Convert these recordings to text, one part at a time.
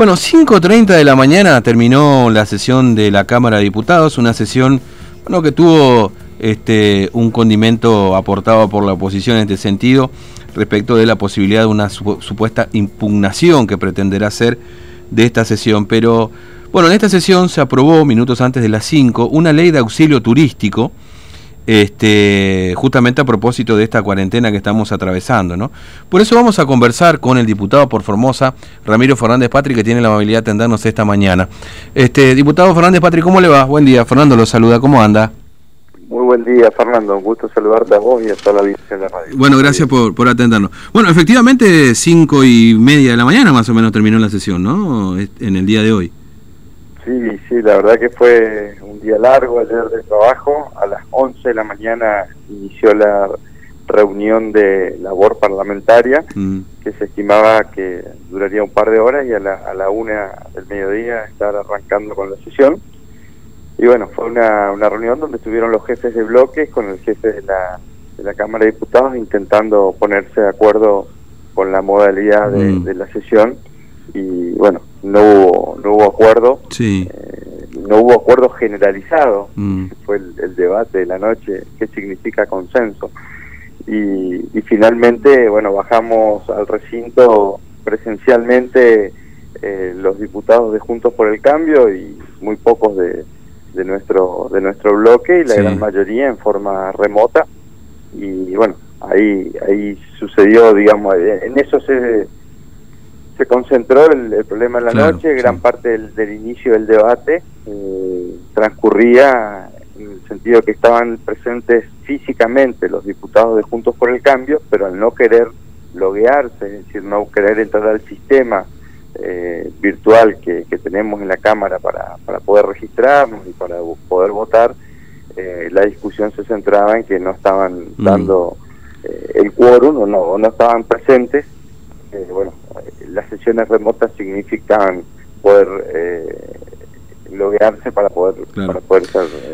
Bueno, 5.30 de la mañana terminó la sesión de la Cámara de Diputados, una sesión bueno, que tuvo este, un condimento aportado por la oposición en este sentido respecto de la posibilidad de una supuesta impugnación que pretenderá hacer de esta sesión. Pero bueno, en esta sesión se aprobó, minutos antes de las 5, una ley de auxilio turístico este, justamente a propósito de esta cuarentena que estamos atravesando. ¿no? Por eso vamos a conversar con el diputado por Formosa, Ramiro Fernández Patri, que tiene la amabilidad de atendernos esta mañana. Este, diputado Fernández Patri, ¿cómo le va? Buen día, Fernando lo saluda, ¿cómo anda? Muy buen día, Fernando. Un gusto saludarte a vos y a toda la audiencia de la radio. Bueno, gracias por, por atendernos. Bueno, efectivamente, cinco y media de la mañana más o menos terminó la sesión, ¿no? En el día de hoy. Sí, sí, la verdad que fue un día largo ayer de trabajo. A las 11 de la mañana inició la reunión de labor parlamentaria, mm. que se estimaba que duraría un par de horas y a la, a la una del mediodía estar arrancando con la sesión. Y bueno, fue una, una reunión donde estuvieron los jefes de bloques con el jefe de la, de la Cámara de Diputados intentando ponerse de acuerdo con la modalidad de, mm. de la sesión. Y bueno, no hubo, no hubo acuerdo. Sí. Eh, no hubo acuerdo generalizado. Mm. Fue el, debate de la noche, qué significa consenso. Y, finalmente, bueno, bajamos al recinto presencialmente eh, los diputados de Juntos por el Cambio y muy pocos de, de nuestro de nuestro bloque y la gran mayoría en forma remota y bueno ahí ahí sucedió digamos en eso se se concentró el, problema en la noche, gran parte del, inicio del debate eh, transcurría en el sentido que estaban presentes físicamente los diputados de Juntos por el Cambio, pero al no querer loguearse, es decir, no querer entrar al sistema eh, virtual que, tenemos en la Cámara para, para poder registrarnos y para poder votar, eh, la discusión se centraba en que no estaban mm. dando el quórum o no, o no estaban presentes. bueno, las sesiones remotas significan poder eh, loguearse para poder para poder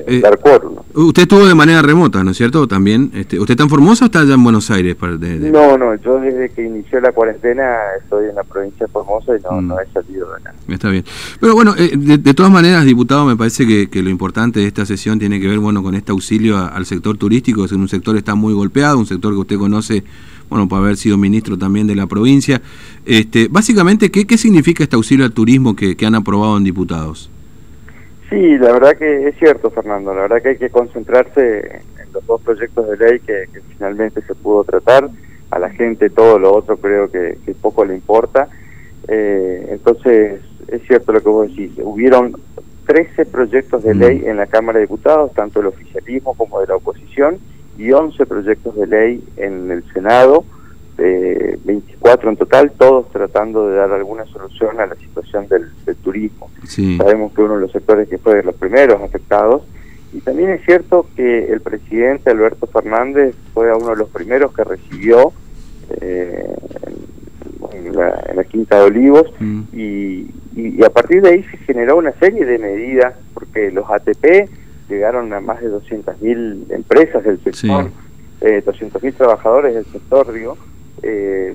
eh, dar quórum. Usted estuvo de manera remota, ¿no es cierto? También. Este, ¿Usted está en Formosa o está allá en Buenos Aires? No, no, yo desde que inició la cuarentena estoy en la provincia de Formosa y no, mm. no he salido de acá. Está bien. Pero bueno, eh, de, todas maneras, diputado, me parece que, que, lo importante de esta sesión tiene que ver bueno con este auxilio al sector turístico, es un sector está muy golpeado, un sector que usted conoce bueno, por haber sido ministro también de la provincia. Este, básicamente, ¿qué, qué significa este auxilio al turismo que, han aprobado en diputados? Sí, la verdad que es cierto, Fernando. La verdad que hay que concentrarse en los dos proyectos de ley que, finalmente se pudo tratar. A la gente todo lo otro creo que, poco le importa. Eh, entonces, es cierto lo que vos decís. Hubieron 13 proyectos de mm. ley en la Cámara de Diputados, tanto del oficialismo como de la oposición, y 11 proyectos de ley en el Senado, 24 en total, todos tratando de dar alguna solución a la situación del, turismo. Sabemos que uno de los sectores que fue de los primeros afectados, y también es cierto que el presidente Alberto Fernández fue uno de los primeros que recibió eh, en, la, Quinta de Olivos, mm. y, y, a partir de ahí se generó una serie de medidas, porque los ATP llegaron a más de 200.000 empresas del sector, eh, 200.000 trabajadores del sector, digo. Eh,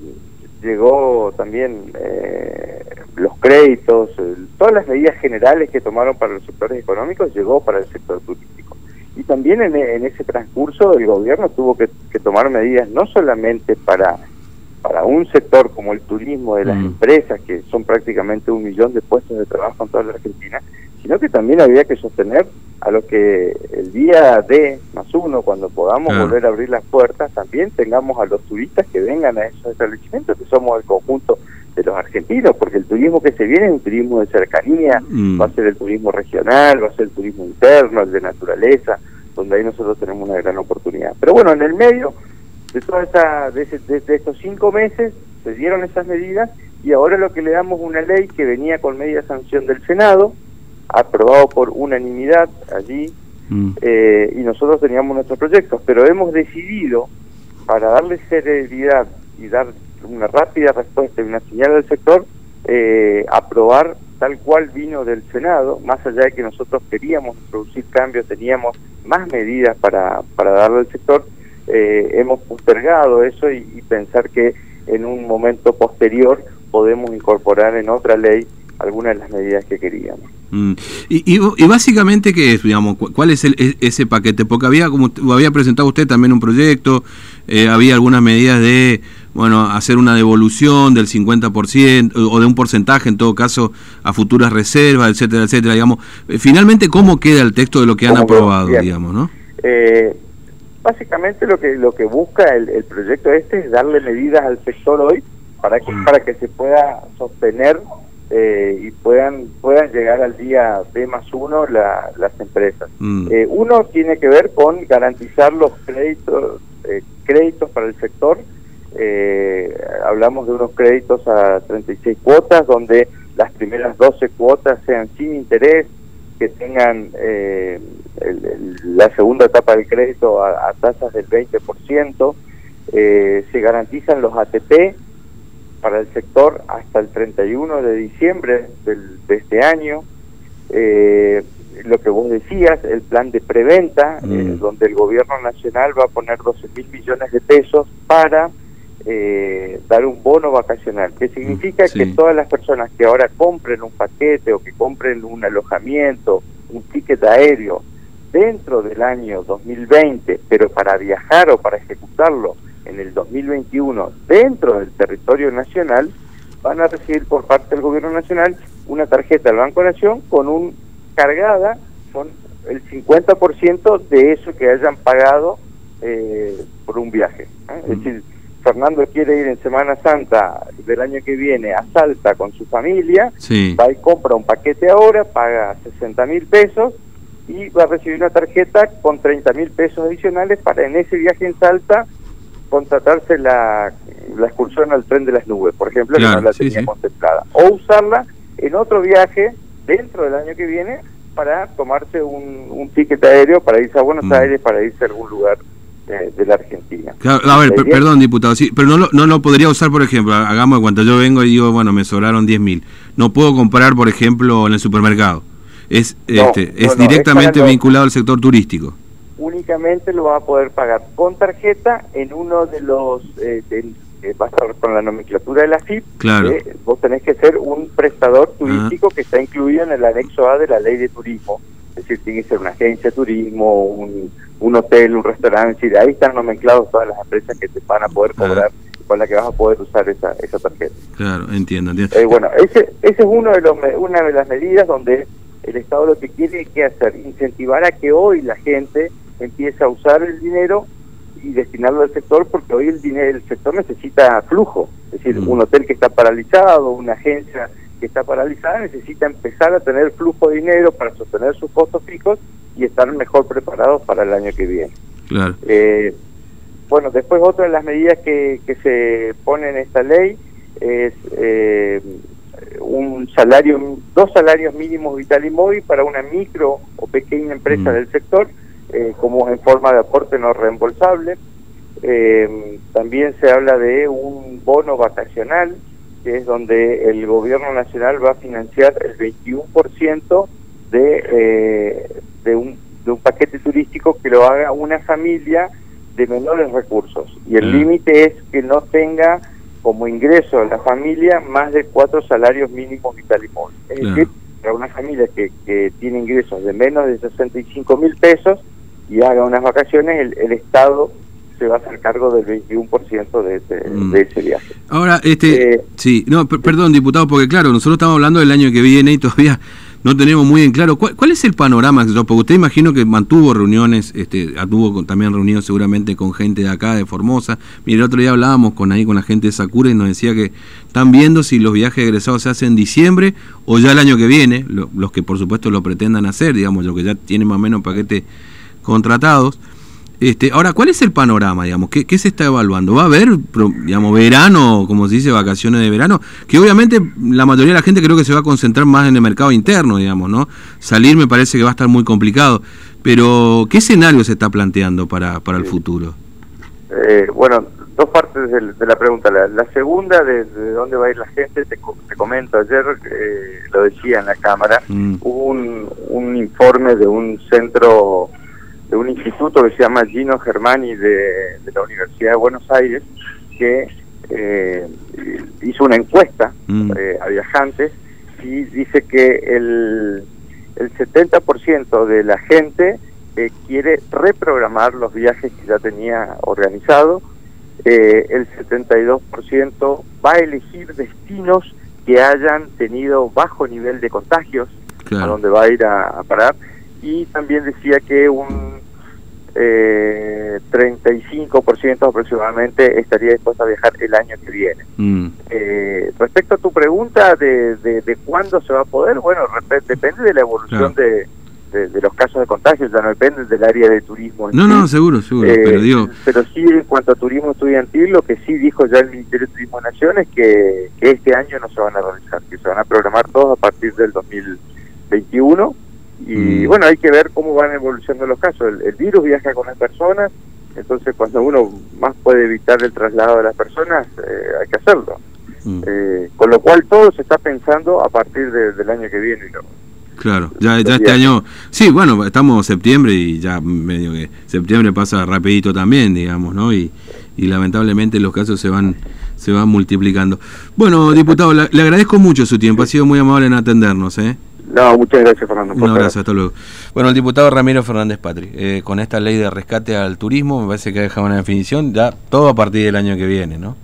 llegó también eh, los créditos, todas las medidas generales que tomaron para los sectores económicos llegó para el sector turístico. Y también en, ese transcurso el gobierno tuvo que, tomar medidas no solamente para para un sector como el turismo de las mm. empresas, que son prácticamente un millón de puestos de trabajo en toda la Argentina, sino que también había que sostener a lo que el día D más uno, cuando podamos volver a abrir las puertas, también tengamos a los turistas que vengan a esos establecimientos, que somos el conjunto de los argentinos, porque el turismo que se viene es un turismo de cercanía, mm. va a ser el turismo regional, va a ser el turismo interno, el de naturaleza, donde ahí nosotros tenemos una gran oportunidad. Pero bueno, en el medio de toda esa, de, de estos cinco meses se dieron esas medidas y ahora lo que le damos una ley que venía con media sanción del Senado, aprobado por unanimidad allí, mm. eh, y nosotros teníamos nuestros proyectos, pero hemos decidido, para darle seriedad y dar una rápida respuesta y una señal al sector, eh, aprobar tal cual vino del Senado, más allá de que nosotros queríamos introducir cambios, teníamos más medidas para, para darle al sector, eh, hemos postergado eso y pensar que en un momento posterior podemos incorporar en otra ley algunas de las medidas que queríamos. Mm. Y, y, básicamente, ¿qué es? Digamos, ¿Cuál es el, e, ese paquete? Porque había, como había presentado usted también un proyecto, eh, había algunas medidas de, bueno, hacer una devolución del 50% o de un porcentaje, en todo caso, a futuras reservas, etcétera, etcétera. Digamos, eh, finalmente, ¿cómo queda el texto de lo que han aprobado, digamos, no? Eh, básicamente lo que lo que busca el, el, proyecto este es darle medidas al sector hoy para que mm. para que se pueda sostener eh, y puedan puedan llegar al día B más uno las empresas. Mm. Eh, uno tiene que ver con garantizar los créditos eh, créditos para el sector. hablamos de unos créditos a 36 cuotas, donde las primeras 12 cuotas sean sin interés, que tengan la segunda etapa del crédito a, a tasas del 20%, se garantizan los ATP para el sector hasta el 31 de diciembre de este año. Eh, lo que vos decías, el plan de preventa, eh, mm. donde el gobierno nacional va a poner 12 mil millones de pesos para eh, dar un bono vacacional, que significa que todas las personas que ahora compren un paquete o que compren un alojamiento, un ticket aéreo dentro del año 2020, pero para viajar o para ejecutarlo en el 2021 dentro del territorio nacional, van a recibir por parte del gobierno nacional una tarjeta del Banco Nación con un cargada con el 50% de eso que hayan pagado eh, por un viaje. ¿eh? Es decir, Fernando quiere ir en Semana Santa del año que viene a Salta con su familia, va y compra un paquete ahora, paga 60 mil pesos y va a recibir una tarjeta con 30 mil pesos adicionales para en ese viaje en Salta contratarse la, la excursión al tren de las nubes, por ejemplo, que no la tenía contemplada, o usarla en otro viaje dentro del año que viene para tomarse un, un ticket aéreo para irse a Buenos mm. Aires, para irse a algún lugar de, la Argentina. a ver, perdón, diputado, sí, pero no lo, no lo podría usar, por ejemplo, hagamos cuando yo vengo y digo, bueno, me sobraron 10 mil. No puedo comprar, por ejemplo, en el supermercado. Es, este, es directamente vinculado al sector turístico únicamente lo va a poder pagar con tarjeta en uno de los, eh, eh va a estar con la nomenclatura de la FIP, claro. Eh, vos tenés que ser un prestador turístico que está incluido en el anexo A de la ley de turismo. Es decir, tiene que ser una agencia de turismo, un, un hotel, un restaurante, y ahí están nomenclados todas las empresas que te van a poder cobrar con la que vas a poder usar esa, esa tarjeta. Claro, entiendo, entiendo. Eh, bueno, ese, ese es uno de los, una de las medidas donde el Estado lo que quiere que hacer, incentivar a que hoy la gente empieza a usar el dinero y destinarlo al sector porque hoy el dinero el sector necesita flujo, es decir, mm. un hotel que está paralizado, una agencia que está paralizada necesita empezar a tener flujo de dinero para sostener sus costos fijos y estar mejor preparados para el año que viene. Claro. Eh, bueno, después otra de las medidas que, que se pone en esta ley es eh, un salario, dos salarios mínimos vital y móvil para una micro o pequeña empresa mm. del sector eh, como en forma de aporte no reembolsable. Eh, también se habla de un bono vacacional, que es donde el gobierno nacional va a financiar el 21% de, eh, de, un, de un paquete turístico que lo haga una familia de menores recursos. Y el mm. límite es que no tenga como ingreso a la familia más de cuatro salarios mínimos vital y móvil. Es decir, para una familia que, que tiene ingresos de menos de 65 mil pesos, y haga unas vacaciones, el, Estado se va a hacer cargo del 21% de ese, mm. de ese viaje. Ahora, este, eh, sí, no, perdón, diputado, porque claro, nosotros estamos hablando del año que viene y todavía no tenemos muy en claro cuál, es el panorama. Porque usted imagino que mantuvo reuniones, este, tuvo también reunidos seguramente con gente de acá, de Formosa. Mire, el otro día hablábamos con ahí con la gente de Sakura y nos decía que están viendo si los viajes egresados se hacen en diciembre o ya el año que viene, los que por supuesto lo pretendan hacer, digamos, los que ya tienen más o menos paquete contratados. Este, ahora, ¿cuál es el panorama, digamos? ¿Qué, ¿Qué, se está evaluando? ¿Va a haber, digamos, verano, como se dice, vacaciones de verano? Que obviamente la mayoría de la gente creo que se va a concentrar más en el mercado interno, digamos, ¿no? Salir me parece que va a estar muy complicado. Pero, ¿qué escenario se está planteando para, para el futuro? Eh, bueno, dos partes de, la pregunta. La, segunda, de, dónde va a ir la gente, te, comento. Ayer, eh, lo decía en la Cámara, mm. hubo un, un informe de un centro de un instituto que se llama Gino Germani de, la Universidad de Buenos Aires, que eh, hizo una encuesta mm. eh, a viajantes sí dice que el, el 70% de la gente eh, quiere reprogramar los viajes que ya tenía organizado, eh, el 72% va a elegir destinos que hayan tenido bajo nivel de contagios, a donde va a ir a parar, y también decía que un eh, 35% aproximadamente estaría dispuesto a viajar el año que viene. Mm. Eh, respecto a tu pregunta de, de, cuándo se va a poder, bueno, depende de la evolución de, de, los casos de contagio, ya no depende del área de turismo. No, no, seguro, seguro, eh, pero digo... Pero sí, en cuanto a turismo estudiantil, lo que sí dijo ya el Ministerio de Turismo de Nación es que, que este año no se van a realizar, que se van a programar todos a partir del 2021 y mm. bueno, hay que ver cómo van evolucionando los casos. El, virus viaja con las personas, entonces cuando uno más puede evitar el traslado de las personas, eh, hay que hacerlo. Mm. Eh, con lo cual todo se está pensando a partir del año que viene. Claro, ya, ya este año, sí, bueno, estamos en septiembre y ya medio que septiembre pasa rapidito también, digamos, ¿no? Y, y lamentablemente los casos se van se van multiplicando. Bueno, diputado, le, le agradezco mucho su tiempo, ha sido muy amable en atendernos, ¿eh? No, muchas gracias, Fernando. Un abrazo, hasta luego. Bueno, el diputado Ramiro Fernández Patri, eh, con esta ley de rescate al turismo, me parece que ha dejado una definición, ya todo a partir del año que viene, ¿no?